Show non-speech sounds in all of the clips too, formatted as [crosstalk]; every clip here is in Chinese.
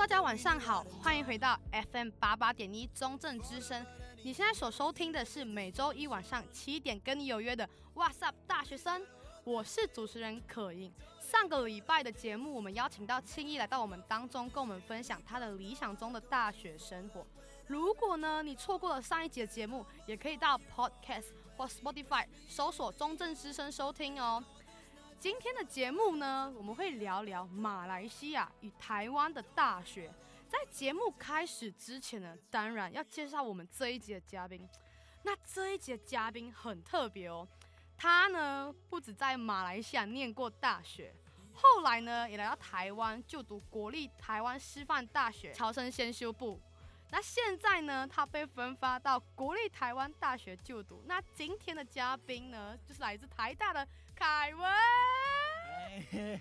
大家晚上好，欢迎回到 FM 八八点一中正之声。你现在所收听的是每周一晚上七点跟你有约的 What's Up 大学生，我是主持人可盈。上个礼拜的节目，我们邀请到青衣来到我们当中，跟我们分享他的理想中的大学生活。如果呢你错过了上一集的节目，也可以到 Podcast 或 Spotify 搜索中正之声收听哦。今天的节目呢，我们会聊聊马来西亚与台湾的大学。在节目开始之前呢，当然要介绍我们这一集的嘉宾。那这一集的嘉宾很特别哦，他呢不止在马来西亚念过大学，后来呢也来到台湾就读国立台湾师范大学侨生先修部。那现在呢，他被分发到国立台湾大学就读。那今天的嘉宾呢，就是来自台大的。凯文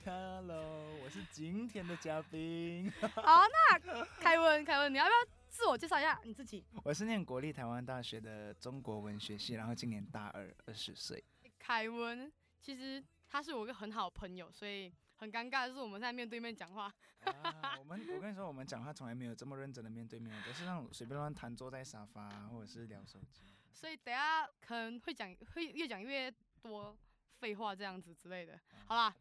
Hello，我是今天的嘉宾。[laughs] 好，那凯文，凯文，你要不要自我介绍一下你自己？我是念国立台湾大学的中国文学系，然后今年大二，二十岁。凯文，其实他是我一个很好的朋友，所以很尴尬的是我们在面对面讲话。啊，我们我跟你说，我们讲话从来没有这么认真的面对面，都是那种随便乱谈，坐在沙发或者是聊手机。[laughs] 所以等下可能会讲，会越讲越多。废话这样子之类的，好啦，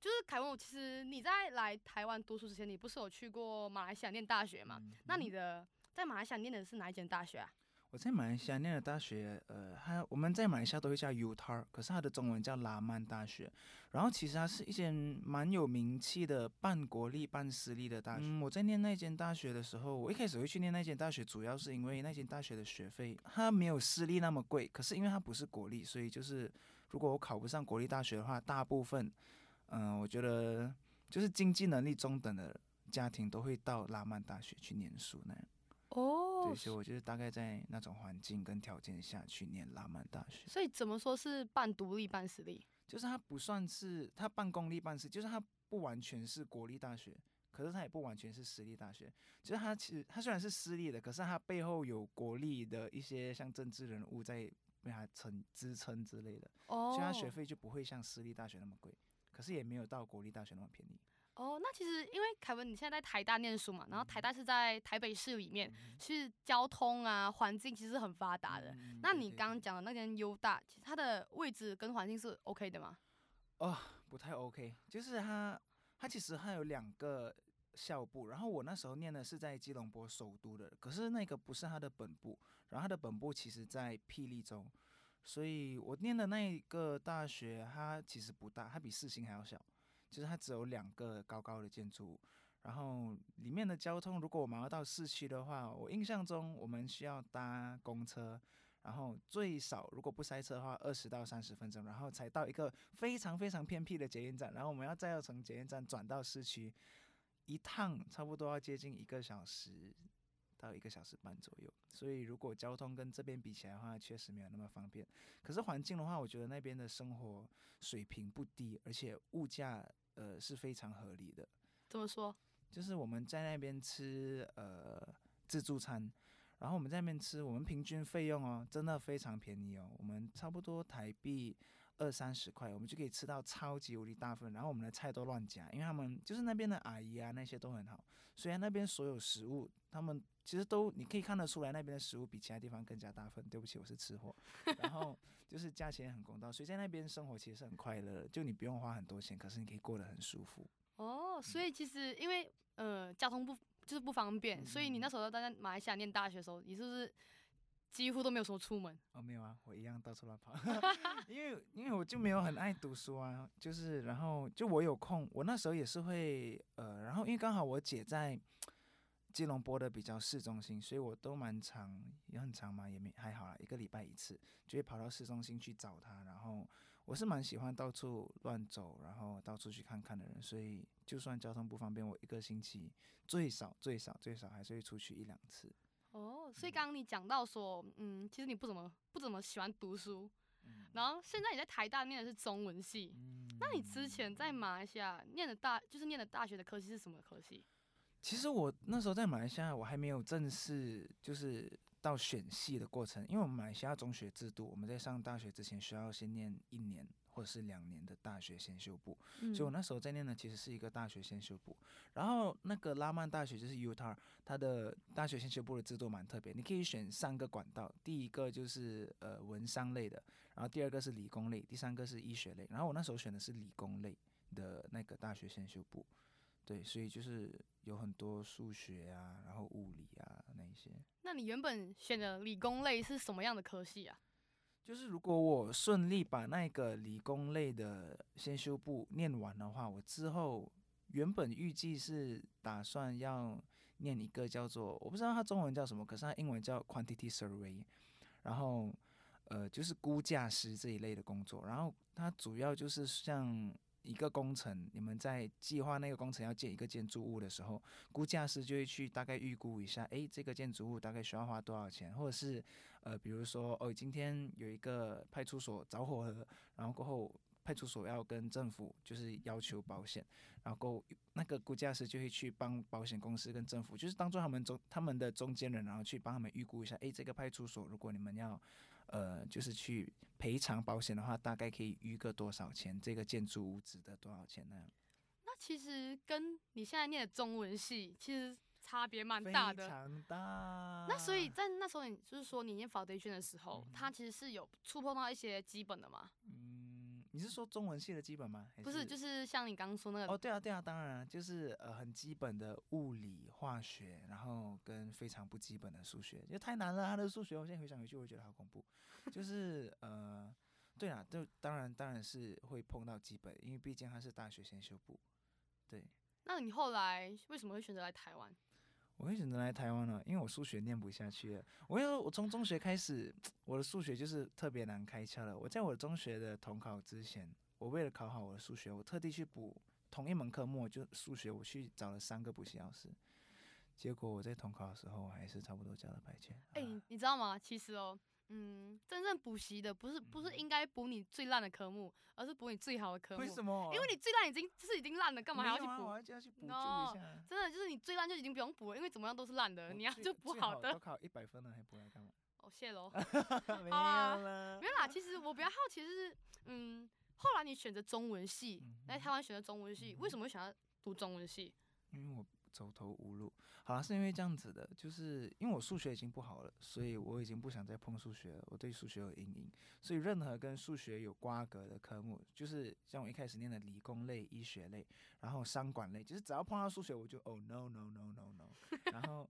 就是凯文，其实你在来台湾读书之前，你不是有去过马来西亚念大学吗？嗯、那你的在马来西亚念的是哪一间大学啊？我在马来西亚念的大学，呃，它我们在马来西亚都会叫 UTAR，可是它的中文叫拉曼大学。然后其实它是一间蛮有名气的半国立半私立的大学。嗯、我在念那间大学的时候，我一开始会去念那间大学，主要是因为那间大学的学费它没有私立那么贵，可是因为它不是国立，所以就是。如果我考不上国立大学的话，大部分，嗯、呃，我觉得就是经济能力中等的家庭都会到拉曼大学去念书那样。哦，对，所以我就是大概在那种环境跟条件下去念拉曼大学。所以怎么说是半独立半私立？就是它不算是它半公立半私，就是它不完全是国立大学，可是它也不完全是私立大学。就是它其实它虽然是私立的，可是它背后有国立的一些像政治人物在。被他撑支撑之类的，oh. 所以他学费就不会像私立大学那么贵，可是也没有到国立大学那么便宜。哦，oh, 那其实因为凯文你现在在台大念书嘛，然后台大是在台北市里面，是、嗯、交通啊环境其实很发达的。嗯、那你刚刚讲的那间优大，其实它的位置跟环境是 OK 的吗？哦，不太 OK，就是它它其实它有两个。校部，然后我那时候念的是在吉隆坡首都的，可是那个不是他的本部，然后他的本部其实在霹雳州，所以我念的那个大学它其实不大，它比四星还要小，就是它只有两个高高的建筑物，然后里面的交通，如果我们要到市区的话，我印象中我们需要搭公车，然后最少如果不塞车的话，二十到三十分钟，然后才到一个非常非常偏僻的捷运站，然后我们要再要从捷运站转到市区。一趟差不多要接近一个小时到一个小时半左右，所以如果交通跟这边比起来的话，确实没有那么方便。可是环境的话，我觉得那边的生活水平不低，而且物价呃是非常合理的。怎么说？就是我们在那边吃呃自助餐，然后我们在那边吃，我们平均费用哦，真的非常便宜哦，我们差不多台币。二三十块，我们就可以吃到超级无敌大份，然后我们的菜都乱夹，因为他们就是那边的阿姨啊，那些都很好。虽然那边所有食物，他们其实都你可以看得出来，那边的食物比其他地方更加大份。对不起，我是吃货。[laughs] 然后就是价钱很公道，所以在那边生活其实是很快乐，就你不用花很多钱，可是你可以过得很舒服。哦，所以其实因为呃交通不就是不方便，嗯、所以你那时候在马来西亚念大学的时候，你是不是？几乎都没有说出门哦，没有啊，我一样到处乱跑，[laughs] 因为因为我就没有很爱读书啊，就是然后就我有空，我那时候也是会呃，然后因为刚好我姐在吉隆坡的比较市中心，所以我都蛮长，也很长嘛，也没还好啦，一个礼拜一次就会跑到市中心去找她，然后我是蛮喜欢到处乱走，然后到处去看看的人，所以就算交通不方便，我一个星期最少最少最少还是会出去一两次。哦，所以刚刚你讲到说，嗯，其实你不怎么不怎么喜欢读书，嗯、然后现在你在台大念的是中文系，嗯、那你之前在。马来西亚念的大就是念的大学的科系是什么科系？其实我那时候在马来西亚，我还没有正式就是到选系的过程，因为我们马来西亚中学制度，我们在上大学之前需要先念一年或者是两年的大学先修部。嗯、所以我那时候在念的其实是一个大学先修部。然后那个拉曼大学就是 Utah，它的大学先修部的制度蛮特别，你可以选三个管道，第一个就是呃文商类的，然后第二个是理工类，第三个是医学类。然后我那时候选的是理工类的那个大学先修部。对，所以就是有很多数学啊，然后物理啊那一些。那你原本选的理工类是什么样的科系啊？就是如果我顺利把那个理工类的先修部念完的话，我之后原本预计是打算要念一个叫做我不知道它中文叫什么，可是它英文叫 quantity survey，然后呃就是估价师这一类的工作，然后它主要就是像。一个工程，你们在计划那个工程要建一个建筑物的时候，估价师就会去大概预估一下，诶，这个建筑物大概需要花多少钱，或者是，呃，比如说，哦，今天有一个派出所着火了，然后过后派出所要跟政府就是要求保险，然后那个估价师就会去帮保险公司跟政府，就是当做他们中他们的中间人，然后去帮他们预估一下，诶，这个派出所如果你们要。呃，就是去赔偿保险的话，大概可以预个多少钱？这个建筑物值得多少钱呢？那其实跟你现在念的中文系其实差别蛮大的，非常大。那所以在那时候，你就是说你念 foundation 的时候，嗯、它其实是有触碰到一些基本的吗？嗯。你是说中文系的基本吗？不是，就是像你刚刚说那个。哦，对啊，对啊，当然，就是呃很基本的物理、化学，然后跟非常不基本的数学，因为太难了。他的数学，我现在回想回去，我觉得好恐怖。就是 [laughs] 呃，对啊，就当然当然是会碰到基本，因为毕竟他是大学先修部。对。那你后来为什么会选择来台湾？我会选择来台湾呢，因为我数学念不下去了。我因为我从中学开始，[tsk] 我的数学就是特别难开窍了。我在我中学的统考之前，我为了考好我的数学，我特地去补同一门科目，就数学，我去找了三个补习老师。结果我在统考的时候，还是差不多交了白卷。哎、你知道吗？其实哦。嗯，真正补习的不是不是应该补你最烂的科目，而是补你最好的科目。为什么？因为你最烂已经就是已经烂了，干嘛还要去补？我还要去补救一下。真的就是你最烂就已经不用补了，因为怎么样都是烂的，你要就补好的。都考一百分了还补来干嘛？哦，谢喽。[laughs] 没有了。没有啦，其实我比较好奇就是，嗯，后来你选择中文系，来台湾选择中文系，为什么会想要读中文系？因为我。走投无路，好了，是因为这样子的，就是因为我数学已经不好了，所以我已经不想再碰数学了，我对数学有阴影，所以任何跟数学有瓜葛的科目，就是像我一开始念的理工类、医学类，然后商管类，就是只要碰到数学，我就哦、no no no no no，[laughs] 然后，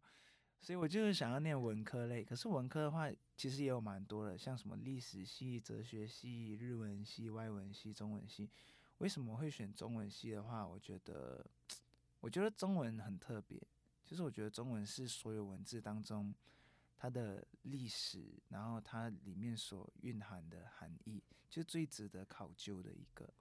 所以我就是想要念文科类，可是文科的话，其实也有蛮多的，像什么历史系、哲学系、日文系、外文系、中文系，为什么会选中文系的话，我觉得。我觉得中文很特别，就是我觉得中文是所有文字当中它的历史，然后它里面所蕴含的含义，就最值得考究的一个。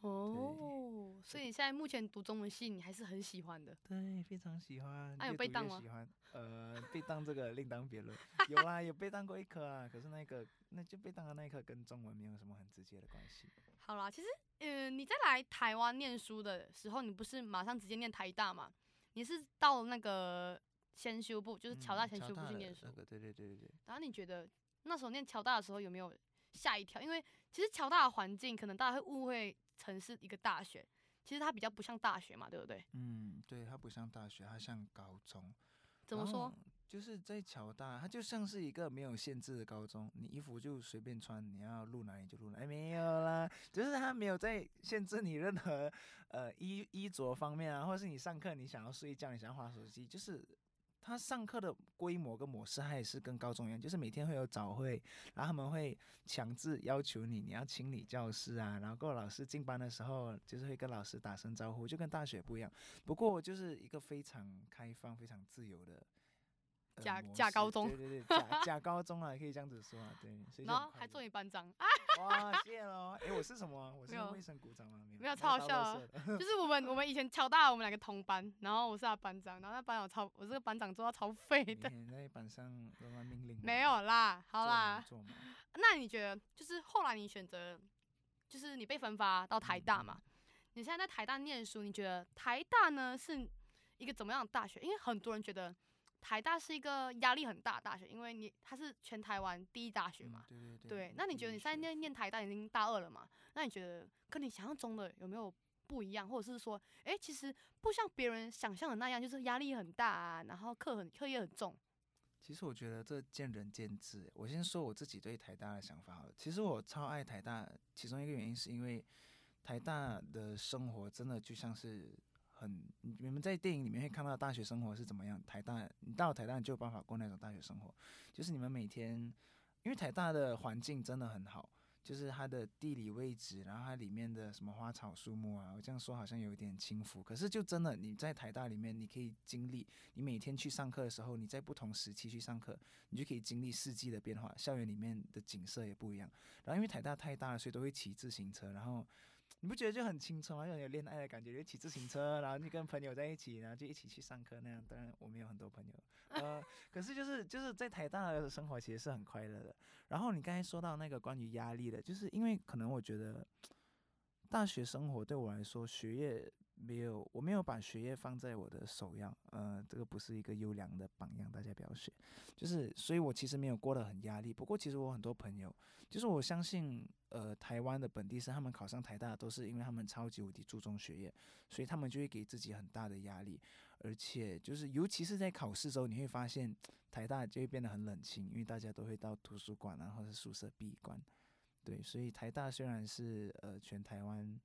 哦，所以你现在目前读中文系，你还是很喜欢的。对，非常喜欢。那、啊、有被当吗？喜欢。呃，被当这个另当别论。[laughs] 有啊，有被当过一科啊，可是那个那就被当的那一科跟中文没有什么很直接的关系。好啦，其实。嗯、呃，你在来台湾念书的时候，你不是马上直接念台大嘛？你是到那个先修部，就是侨大先修部去念书。嗯、对对对对对。然后你觉得那时候念侨大的时候有没有吓一跳？因为其实侨大的环境可能大家会误会成是一个大学，其实它比较不像大学嘛，对不对？嗯，对，它不像大学，它像高中。怎么说？就是在侨大，它就像是一个没有限制的高中，你衣服就随便穿，你要录哪里就录哪里，没有啦，就是它没有在限制你任何呃衣衣着方面啊，或者是你上课你想要睡觉，你想要滑手机，就是他上课的规模跟模式，它也是跟高中一样，就是每天会有早会，然后他们会强制要求你你要清理教室啊，然后各位老师进班的时候就是会跟老师打声招呼，就跟大学不一样，不过就是一个非常开放、非常自由的。假假高中，对对对，假假高中啊，可以这样子说啊，对。然后还做你班长啊，[laughs] 哇，谢喽。哎，我是什么？我是卫生股长吗？没有，没有，超好笑啊。就是我们我们以前侨大，我们两个同班，然后我是他班长，然后那班长超，我这个班长做到超废的。你在班上乱命令？没有啦，好啦。那你觉得，就是后来你选择，就是你被分发到台大嘛？你现在在台大念书，你觉得台大呢是一个怎么样的大学？因为很多人觉得。台大是一个压力很大的大学，因为你它是全台湾第一大学嘛。嗯、对对对。对，那你觉得你现在念念台大已经大二了嘛？那你觉得跟你想象中的有没有不一样，或者是说，哎、欸，其实不像别人想象的那样，就是压力很大啊，然后课很课业很重。其实我觉得这见仁见智。我先说我自己对台大的想法好了。其实我超爱台大，其中一个原因是因为台大的生活真的就像是。很，你们在电影里面会看到大学生活是怎么样？台大，你到了台大你就有办法过那种大学生活，就是你们每天，因为台大的环境真的很好，就是它的地理位置，然后它里面的什么花草树木啊，我这样说好像有一点轻浮，可是就真的你在台大里面，你可以经历，你每天去上课的时候，你在不同时期去上课，你就可以经历四季的变化，校园里面的景色也不一样。然后因为台大太大了，所以都会骑自行车，然后。你不觉得就很青春吗？有点恋爱的感觉，就骑自行车，然后就跟朋友在一起，然后就一起去上课那样。当然我们有很多朋友，呃，[laughs] 可是就是就是在台大的生活其实是很快乐的。然后你刚才说到那个关于压力的，就是因为可能我觉得大学生活对我来说学业。没有，我没有把学业放在我的首要，呃，这个不是一个优良的榜样，大家不要学。就是，所以我其实没有过得很压力。不过，其实我很多朋友，就是我相信，呃，台湾的本地生他们考上台大都是因为他们超级无敌注重学业，所以他们就会给自己很大的压力。而且，就是尤其是在考试时候，你会发现台大就会变得很冷清，因为大家都会到图书馆啊，或者宿舍闭关。对，所以台大虽然是呃全台湾。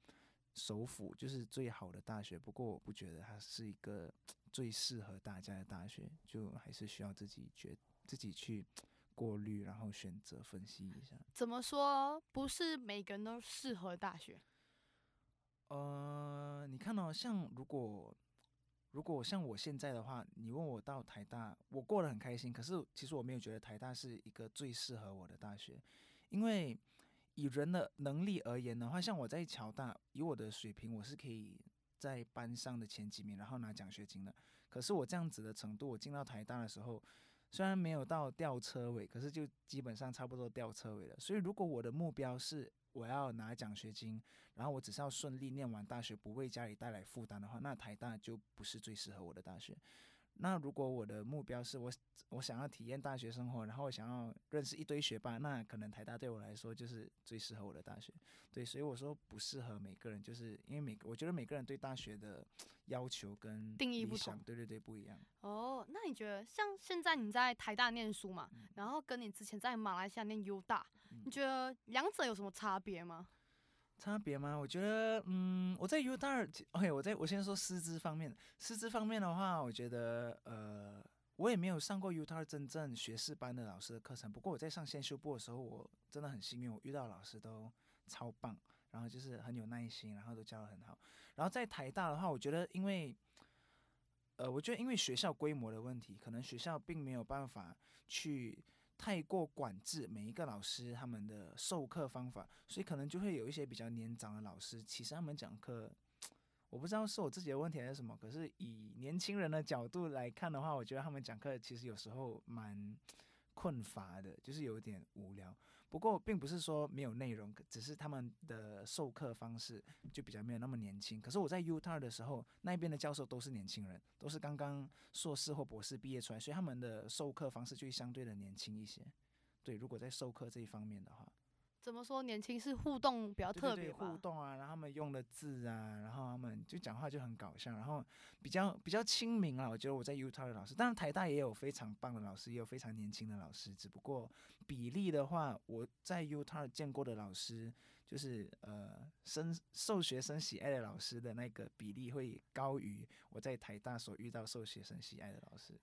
首府就是最好的大学，不过我不觉得它是一个最适合大家的大学，就还是需要自己觉自己去过滤，然后选择分析一下。怎么说？不是每个人都适合大学？呃，你看哦，像如果如果像我现在的话，你问我到台大，我过得很开心。可是其实我没有觉得台大是一个最适合我的大学，因为。以人的能力而言的话，像我在侨大，以我的水平，我是可以在班上的前几名，然后拿奖学金的。可是我这样子的程度，我进到台大的时候，虽然没有到吊车尾，可是就基本上差不多吊车尾了。所以如果我的目标是我要拿奖学金，然后我只是要顺利念完大学，不为家里带来负担的话，那台大就不是最适合我的大学。那如果我的目标是我我想要体验大学生活，然后我想要认识一堆学霸，那可能台大对我来说就是最适合我的大学。对，所以我说不适合每个人，就是因为每个我觉得每个人对大学的要求跟定义不同，对对对，不一样。哦，那你觉得像现在你在台大念书嘛，嗯、然后跟你之前在马来西亚念 U 大，嗯、你觉得两者有什么差别吗？差别吗？我觉得，嗯，我在 U 大，OK，我在我先说师资方面，师资方面的话，我觉得，呃，我也没有上过 U 大真正学士班的老师的课程。不过我在上先修部的时候，我真的很幸运，我遇到老师都超棒，然后就是很有耐心，然后都教得很好。然后在台大的话，我觉得因为，呃，我觉得因为学校规模的问题，可能学校并没有办法去。太过管制每一个老师他们的授课方法，所以可能就会有一些比较年长的老师，其实他们讲课，我不知道是我自己的问题还是什么。可是以年轻人的角度来看的话，我觉得他们讲课其实有时候蛮困乏的，就是有点无聊。不过，并不是说没有内容，只是他们的授课方式就比较没有那么年轻。可是我在 UTAR 的时候，那边的教授都是年轻人，都是刚刚硕士或博士毕业出来，所以他们的授课方式就相对的年轻一些。对，如果在授课这一方面的话。怎么说年轻是互动比较特别？互动啊，然后他们用的字啊，然后他们就讲话就很搞笑，然后比较比较亲民啊。我觉得我在 Utah 的老师，当然台大也有非常棒的老师，也有非常年轻的老师，只不过比例的话，我在 Utah 见过的老师，就是呃，生受学生喜爱的老师的那个比例会高于我在台大所遇到受学生喜爱的老师。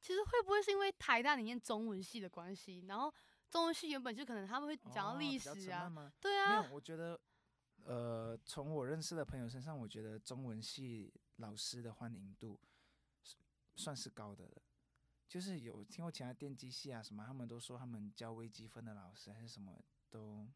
其实会不会是因为台大里面中文系的关系，然后？中文系原本就可能他们会讲到历史啊，哦、对啊。没有，我觉得，呃，从我认识的朋友身上，我觉得中文系老师的欢迎度算是高的了。就是有听过其他电机系啊什么，他们都说他们教微积分的老师还是什么都，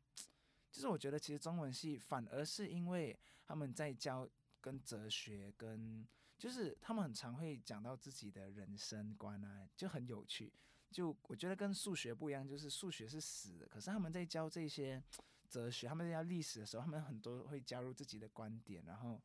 就是我觉得其实中文系反而是因为他们在教跟哲学跟，就是他们很常会讲到自己的人生观啊，就很有趣。就我觉得跟数学不一样，就是数学是死的，可是他们在教这些哲学，他们在教历史的时候，他们很多会加入自己的观点，然后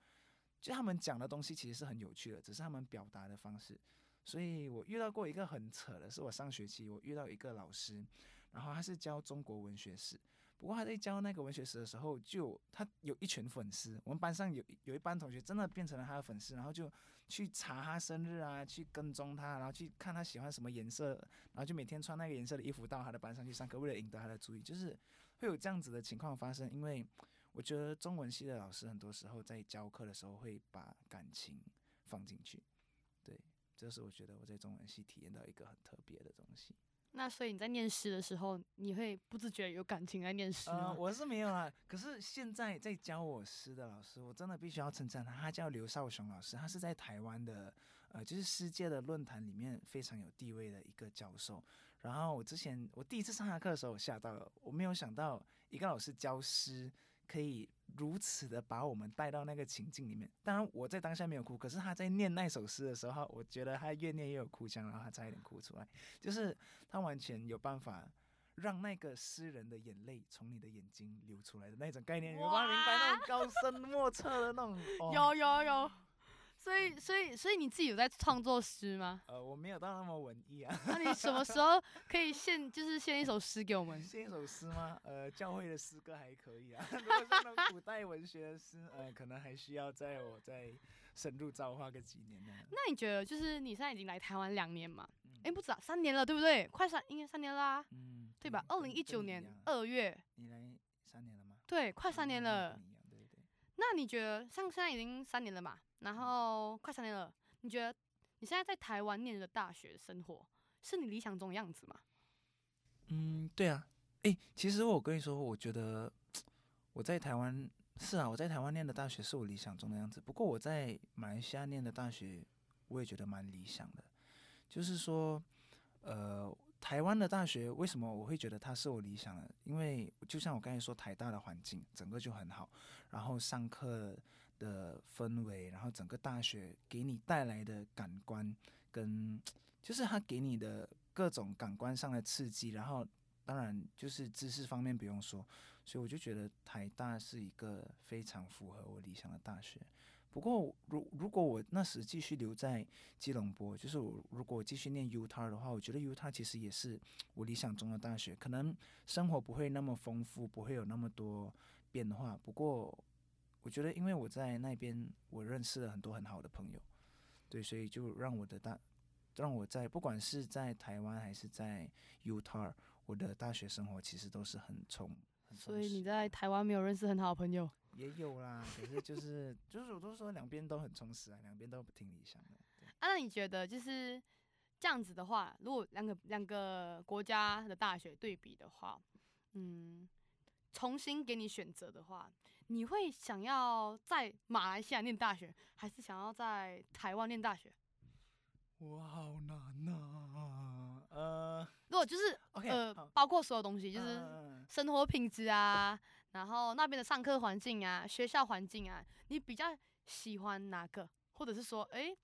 就他们讲的东西其实是很有趣的，只是他们表达的方式。所以我遇到过一个很扯的，是我上学期我遇到一个老师，然后他是教中国文学史。不过他在教那个文学史的时候，就他有一群粉丝。我们班上有有一班同学真的变成了他的粉丝，然后就去查他生日啊，去跟踪他，然后去看他喜欢什么颜色，然后就每天穿那个颜色的衣服到他的班上去上课，为了引得他的注意。就是会有这样子的情况发生，因为我觉得中文系的老师很多时候在教课的时候会把感情放进去。对，这是我觉得我在中文系体验到一个很特别的东西。那所以你在念诗的时候，你会不自觉有感情在念诗吗？呃，[laughs] 我是没有啦。可是现在在教我诗的老师，我真的必须要称赞他，他叫刘少雄老师，他是在台湾的，呃，就是世界的论坛里面非常有地位的一个教授。然后我之前我第一次上他课的时候，我吓到了，我没有想到一个老师教诗。可以如此的把我们带到那个情境里面。当然，我在当下没有哭，可是他在念那首诗的时候，我觉得他越念越有哭腔，然后他差一点哭出来。就是他完全有办法让那个诗人的眼泪从你的眼睛流出来的那种概念，你有明白那种高深莫测的那种？[laughs] 哦、有有有。所以，所以，所以你自己有在创作诗吗？呃，我没有到那么文艺啊。那你什么时候可以献，就是献一首诗给我们？[laughs] 献一首诗吗？呃，教会的诗歌还可以啊。[laughs] 如果是那种古代文学的诗，呃，可能还需要在我再深入造化个几年呢。那你觉得，就是你现在已经来台湾两年嘛？哎、嗯欸，不止啊，三年了，对不对？快三，应该三年啦、啊。嗯。对吧？二零一九年二月。你来三年了吗？对，快三年了。对对对。那你觉得，像现在已经三年了嘛？然后快三年了，你觉得你现在在台湾念的大学生活是你理想中的样子吗？嗯，对啊。诶，其实我跟你说，我觉得我在台湾是啊，我在台湾念的大学是我理想中的样子。不过我在马来西亚念的大学，我也觉得蛮理想的。就是说，呃，台湾的大学为什么我会觉得它是我理想的？因为就像我刚才说，台大的环境整个就很好，然后上课。的氛围，然后整个大学给你带来的感官，跟就是他给你的各种感官上的刺激，然后当然就是知识方面不用说，所以我就觉得台大是一个非常符合我理想的大学。不过，如如果我那时继续留在基隆坡，就是我如果继续念 UTAR 的话，我觉得 UTAR 其实也是我理想中的大学，可能生活不会那么丰富，不会有那么多变化。不过，我觉得，因为我在那边，我认识了很多很好的朋友，对，所以就让我的大，让我在不管是在台湾还是在 Utah，我的大学生活其实都是很充，很充实。所以你在台湾没有认识很好的朋友？也有啦，可是就是就是我都说两边都很充实啊，两边都挺理想的。啊，那你觉得就是这样子的话，如果两个两个国家的大学对比的话，嗯，重新给你选择的话。你会想要在马来西亚念大学，还是想要在台湾念大学？我，好难呐、啊！呃，如果就是 okay, 呃，包括所有东西，就是生活品质啊，然后那边的上课环境啊，学校环境啊，你比较喜欢哪个？或者是说，哎、欸，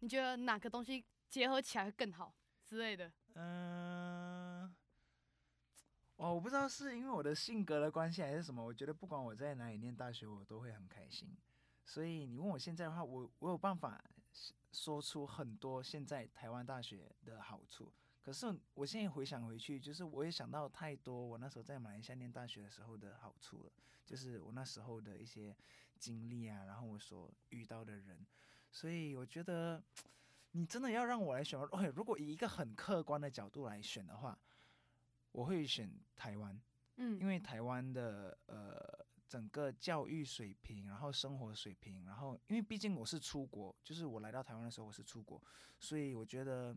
你觉得哪个东西结合起来会更好之类的？嗯、呃。哦，我不知道是因为我的性格的关系还是什么，我觉得不管我在哪里念大学，我都会很开心。所以你问我现在的话，我我有办法说出很多现在台湾大学的好处。可是我现在回想回去，就是我也想到太多我那时候在马来西亚念大学的时候的好处了，就是我那时候的一些经历啊，然后我所遇到的人。所以我觉得 [tsk] 你真的要让我来选，OK，如果以一个很客观的角度来选的话。我会选台湾，嗯，因为台湾的呃整个教育水平，然后生活水平，然后因为毕竟我是出国，就是我来到台湾的时候我是出国，所以我觉得，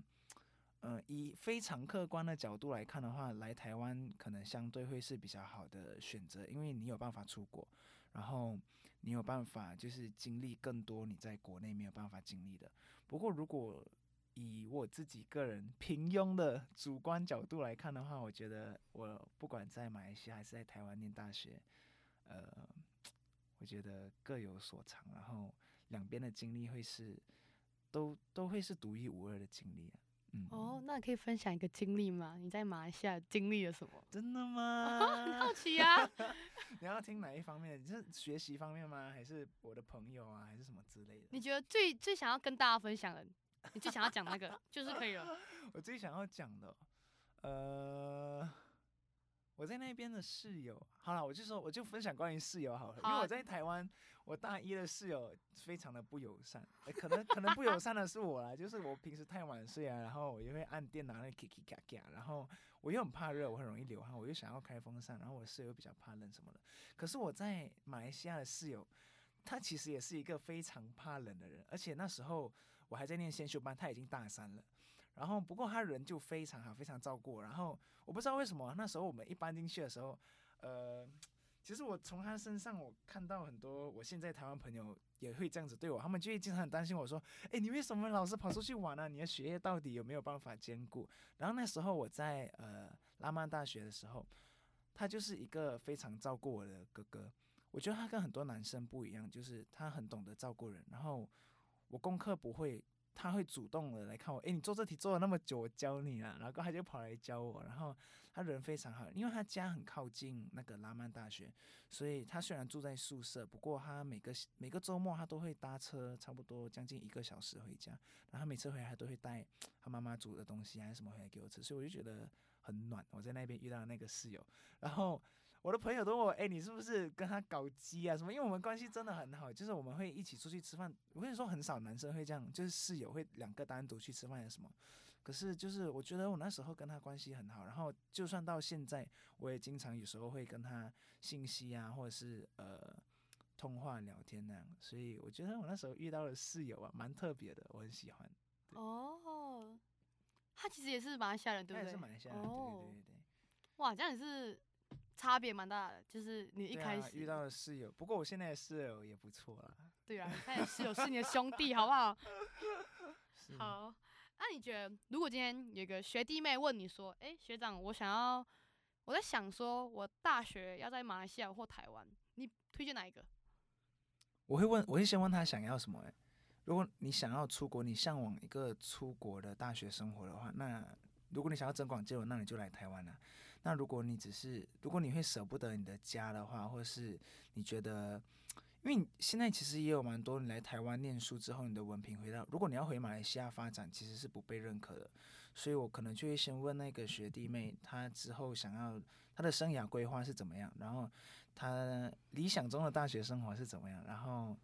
呃，以非常客观的角度来看的话，来台湾可能相对会是比较好的选择，因为你有办法出国，然后你有办法就是经历更多你在国内没有办法经历的。不过如果以我自己个人平庸的主观角度来看的话，我觉得我不管在马来西亚还是在台湾念大学，呃，我觉得各有所长，然后两边的经历会是都都会是独一无二的经历啊。嗯，哦，那可以分享一个经历吗？你在马来西亚经历了什么？真的吗？很 [laughs] 好奇啊。[laughs] 你要听哪一方面？是学习方面吗？还是我的朋友啊？还是什么之类的？你觉得最最想要跟大家分享的？你最想要讲那个就是可以了。[laughs] 我最想要讲的，呃。我在那边的室友，好了，我就说，我就分享关于室友好了，因为我在台湾，我大一的室友非常的不友善，欸、可能可能不友善的是我啦，就是我平时太晚睡啊，然后我就会按电脑那叽叽嘎嘎，然后我又很怕热，我很容易流汗，我又想要开风扇，然后我室友比较怕冷什么的。可是我在马来西亚的室友，他其实也是一个非常怕冷的人，而且那时候我还在念先修班，他已经大三了。然后，不过他人就非常好，非常照顾。然后我不知道为什么那时候我们一搬进去的时候，呃，其实我从他身上我看到很多，我现在台湾朋友也会这样子对我，他们就会经常很担心我说：“哎，你为什么老是跑出去玩呢？你的学业到底有没有办法兼顾？”然后那时候我在呃拉曼大学的时候，他就是一个非常照顾我的哥哥。我觉得他跟很多男生不一样，就是他很懂得照顾人。然后我功课不会。他会主动的来看我，诶，你做这题做了那么久，我教你了，然后他就跑来教我，然后他人非常好，因为他家很靠近那个拉曼大学，所以他虽然住在宿舍，不过他每个每个周末他都会搭车，差不多将近一个小时回家，然后每次回来他都会带他妈妈煮的东西还是什么回来给我吃，所以我就觉得很暖。我在那边遇到那个室友，然后。我的朋友都问我，哎、欸，你是不是跟他搞基啊？什么？因为我们关系真的很好，就是我们会一起出去吃饭。我跟你说，很少男生会这样，就是室友会两个单独去吃饭还是什么。可是就是我觉得我那时候跟他关系很好，然后就算到现在，我也经常有时候会跟他信息啊，或者是呃通话聊天那样。所以我觉得我那时候遇到的室友啊，蛮特别的，我很喜欢。哦，他其实也是马来西亚人，对不对？他也是马来西亚人，对对对对。哇，这样也是。差别蛮大的，就是你一开始、啊、遇到的室友，不过我现在的室友也不错啦。对啊，他的室友是你的兄弟，好不好？[laughs] 好，那你觉得，如果今天有个学弟妹问你说：“哎、欸，学长，我想要，我在想说，我大学要在马来西亚或台湾，你推荐哪一个？”我会问，我会先问他想要什么、欸。如果你想要出国，你向往一个出国的大学生活的话，那如果你想要增广见闻，那你就来台湾了。那如果你只是，如果你会舍不得你的家的话，或是你觉得，因为现在其实也有蛮多你来台湾念书之后，你的文凭回到，如果你要回马来西亚发展，其实是不被认可的。所以我可能就会先问那个学弟妹，他之后想要他的生涯规划是怎么样，然后他理想中的大学生活是怎么样，然后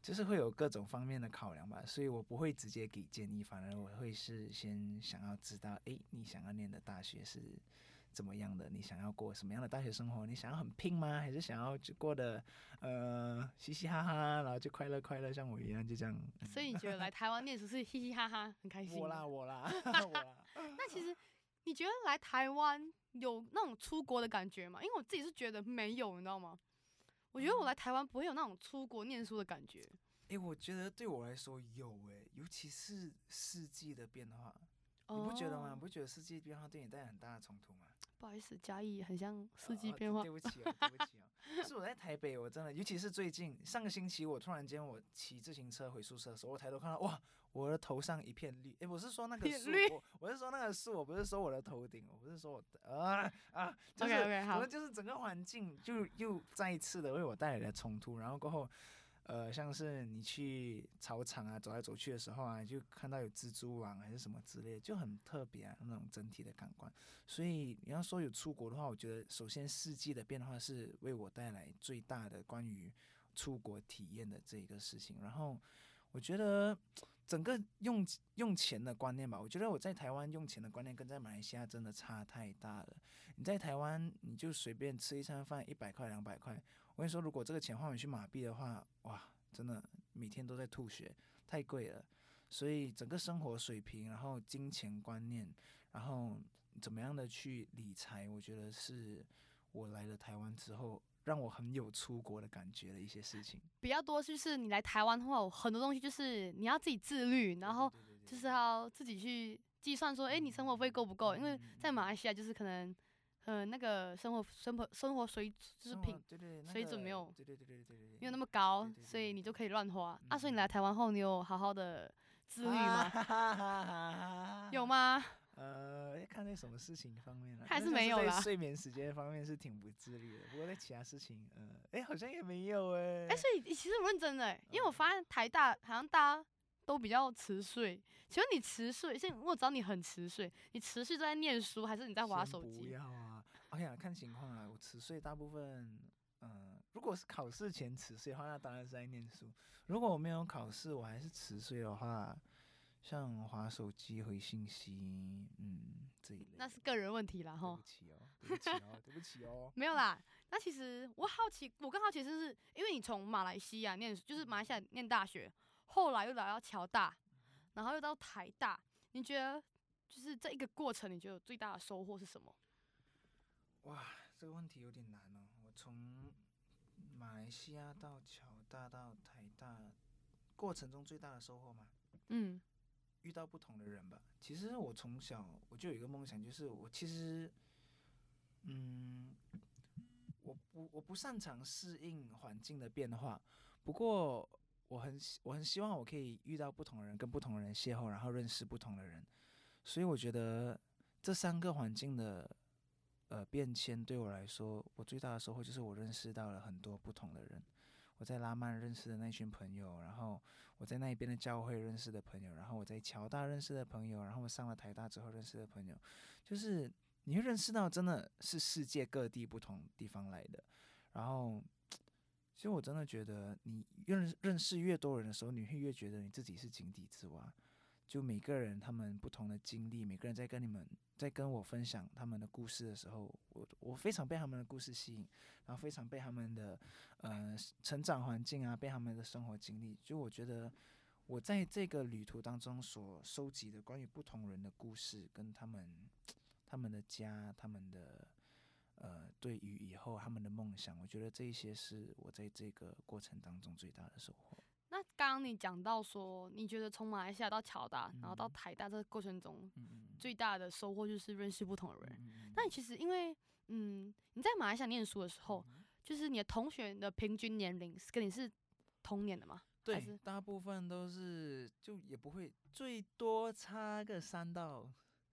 就是会有各种方面的考量吧。所以我不会直接给建议，反而我会是先想要知道，诶，你想要念的大学是。怎么样的？你想要过什么样的大学生活？你想要很拼吗？还是想要就过得呃嘻嘻哈哈，然后就快乐快乐，像我一样就这样？所以你觉得来台湾念书是嘻嘻哈哈，很开心？我啦我 [laughs] 啦我啦。那其实你觉得来台湾有那种出国的感觉吗？因为我自己是觉得没有，你知道吗？我觉得我来台湾不会有那种出国念书的感觉。哎、欸，我觉得对我来说有哎、欸，尤其是四季的变化。你不觉得吗？不觉得四季变化对你带来很大的冲突吗？不好意思，嘉义很像四季变化。哦。对不起啊，对不起啊。是我在台北，我真的，尤其是最近上个星期，我突然间我骑自行车回宿舍的时候，我抬头看到，哇，我的头上一片绿。诶，我是说那个树，我我是说那个树，我不是说我的头顶，我不是说我的啊啊，就是 okay, okay, 好，就是整个环境就又再一次的为我带来了冲突，然后过后。呃，像是你去操场啊，走来走去的时候啊，就看到有蜘蛛网还是什么之类，就很特别啊，那种整体的感官。所以你要说有出国的话，我觉得首先四季的变化是为我带来最大的关于出国体验的这一个事情。然后我觉得整个用用钱的观念吧，我觉得我在台湾用钱的观念跟在马来西亚真的差太大了。你在台湾你就随便吃一餐饭，一百块两百块。我跟你说，如果这个钱换回去马币的话，哇，真的每天都在吐血，太贵了。所以整个生活水平，然后金钱观念，然后怎么样的去理财，我觉得是我来了台湾之后，让我很有出国的感觉的一些事情。比较多就是你来台湾的话，很多东西就是你要自己自律，然后就是要自己去计算说，哎，你生活费够不够？因为在马来西亚就是可能。呃，那个生活生活生活水就是品水准没有没有那么高，所以你就可以乱花。啊，所以你来台湾后，你有好好的 [laughs] 自律吗？有吗？呃，看在什么事情方面了，还是没有啦。睡眠时间方面是挺不自律的，不过在其他事情，呃，哎，好像也没有哎。哎，所以其实很认真的，因为我发现台大好像大家都比较迟睡。请问你迟睡？现在我知道你很迟睡，你持续都在念书，还是你在玩手机？不要啊！哎呀，看情况啊。我迟睡大部分，嗯、呃，如果是考试前迟睡的话，那当然是在念书。如果我没有考试，我还是迟睡的话，像划手机、回信息，嗯，这一类。那是个人问题啦，哈。对不起哦，对不起哦，对不起哦。[laughs] 没有啦。那其实我好奇，我更好奇就是，因为你从马来西亚念，就是马来西亚念大学，后来又来到侨大，然后又到台大，你觉得就是这一个过程，你觉得最大的收获是什么？哇，这个问题有点难哦。我从马来西亚到侨大到台大，过程中最大的收获吗？嗯，遇到不同的人吧。其实我从小我就有一个梦想，就是我其实，嗯。我不我不擅长适应环境的变化，不过我很我很希望我可以遇到不同的人，跟不同的人邂逅，然后认识不同的人。所以我觉得这三个环境的呃变迁对我来说，我最大的收获就是我认识到了很多不同的人。我在拉曼认识的那群朋友，然后我在那一边的教会认识的朋友，然后我在侨大认识的朋友，然后我上了台大之后认识的朋友，就是。你会认识到真的是世界各地不同地方来的，然后，其实我真的觉得，你认认识越多人的时候，你会越觉得你自己是井底之蛙。就每个人他们不同的经历，每个人在跟你们在跟我分享他们的故事的时候，我我非常被他们的故事吸引，然后非常被他们的呃成长环境啊，被他们的生活经历，就我觉得我在这个旅途当中所收集的关于不同人的故事，跟他们。他们的家，他们的呃，对于以后他们的梦想，我觉得这一些是我在这个过程当中最大的收获。那刚刚你讲到说，你觉得从马来西亚到侨大，嗯、然后到台大这个过程中，嗯、最大的收获就是认识不同的人。嗯、那你其实因为嗯，你在马来西亚念书的时候，嗯、就是你的同学的平均年龄是跟你是同年的吗？对，大部分都是就也不会，最多差个三到。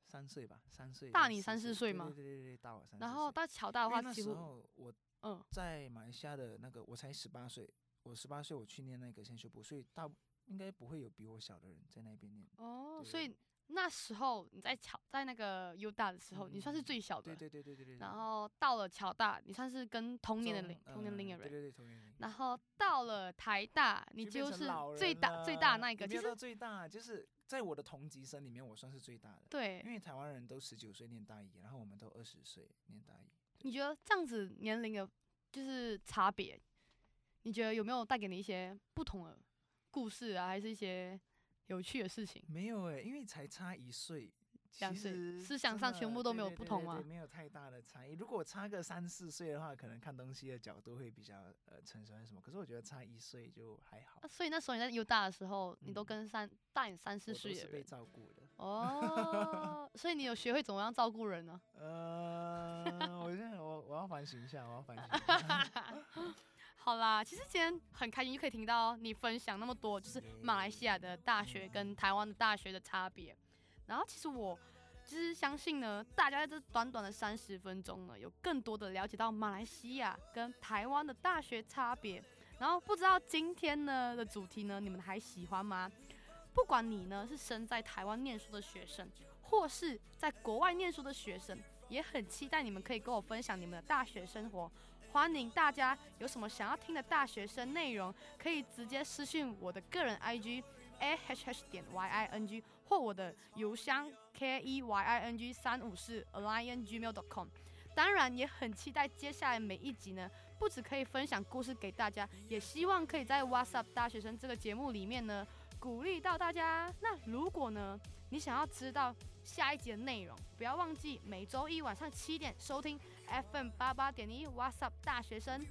三岁吧，三岁大你三四岁吗？对对对对，大我三岁。然后到侨大的话，那时候我嗯，在马来西亚的那个，我才十八岁，我十八岁我去念那个先修部，所以大应该不会有比我小的人在那边念。哦，所以那时候你在侨在那个 U 大的时候，你算是最小的。对对对对对对。然后到了侨大，你算是跟同年的龄同年龄的人。对对对，同年龄。然后到了台大，你就是最大最大那一个，就是最大就是。在我的同级生里面，我算是最大的。对，因为台湾人都十九岁念大一，然后我们都二十岁念大一。你觉得这样子年龄的，就是差别，你觉得有没有带给你一些不同的故事啊，还是一些有趣的事情？没有哎、欸，因为才差一岁。两岁，思想上全部都没有不同吗？对对对对，没有太大的差异。如果差个三四岁的话，可能看东西的角度会比较呃成熟还是什么。可是我觉得差一岁就还好。啊，所以那时候你在 U 大的时候，你都跟三、嗯、大你三四岁的人被照顾的。哦，[laughs] 所以你有学会怎么样照顾人呢？呃，我现在我我要反省一下，我要反省一下。[laughs] 好啦，其实今天很开心，就可以听到你分享那么多，就是马来西亚的大学跟台湾的大学的差别。然后其实我就是相信呢，大家在这短短的三十分钟呢，有更多的了解到马来西亚跟台湾的大学差别。然后不知道今天呢的主题呢，你们还喜欢吗？不管你呢是身在台湾念书的学生，或是在国外念书的学生，也很期待你们可以跟我分享你们的大学生活。欢迎大家有什么想要听的大学生内容，可以直接私信我的个人 IG a h h 点 y i n g。或我的邮箱 k e y i n g 三五四 align gmail dot com，当然也很期待接下来每一集呢，不只可以分享故事给大家，也希望可以在 What's Up 大学生这个节目里面呢，鼓励到大家。那如果呢，你想要知道下一集的内容，不要忘记每周一晚上七点收听 FM 八八点一 What's Up 大学生。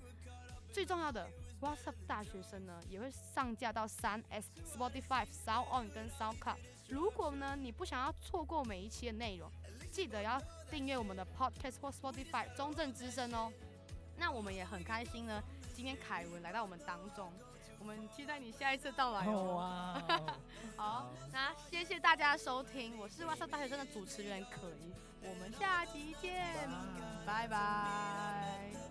最重要的 What's Up 大学生呢，也会上架到三 S Spotify Sound On 跟 SoundCloud。如果呢，你不想要错过每一期的内容，记得要订阅我们的 Podcast 或 Spotify 中正之声哦。那我们也很开心呢，今天凯文来到我们当中，我们期待你下一次到来哦。[laughs] 好，那谢谢大家收听，我是 What's Up 大学生的主持人可怡，我们下期见，拜拜。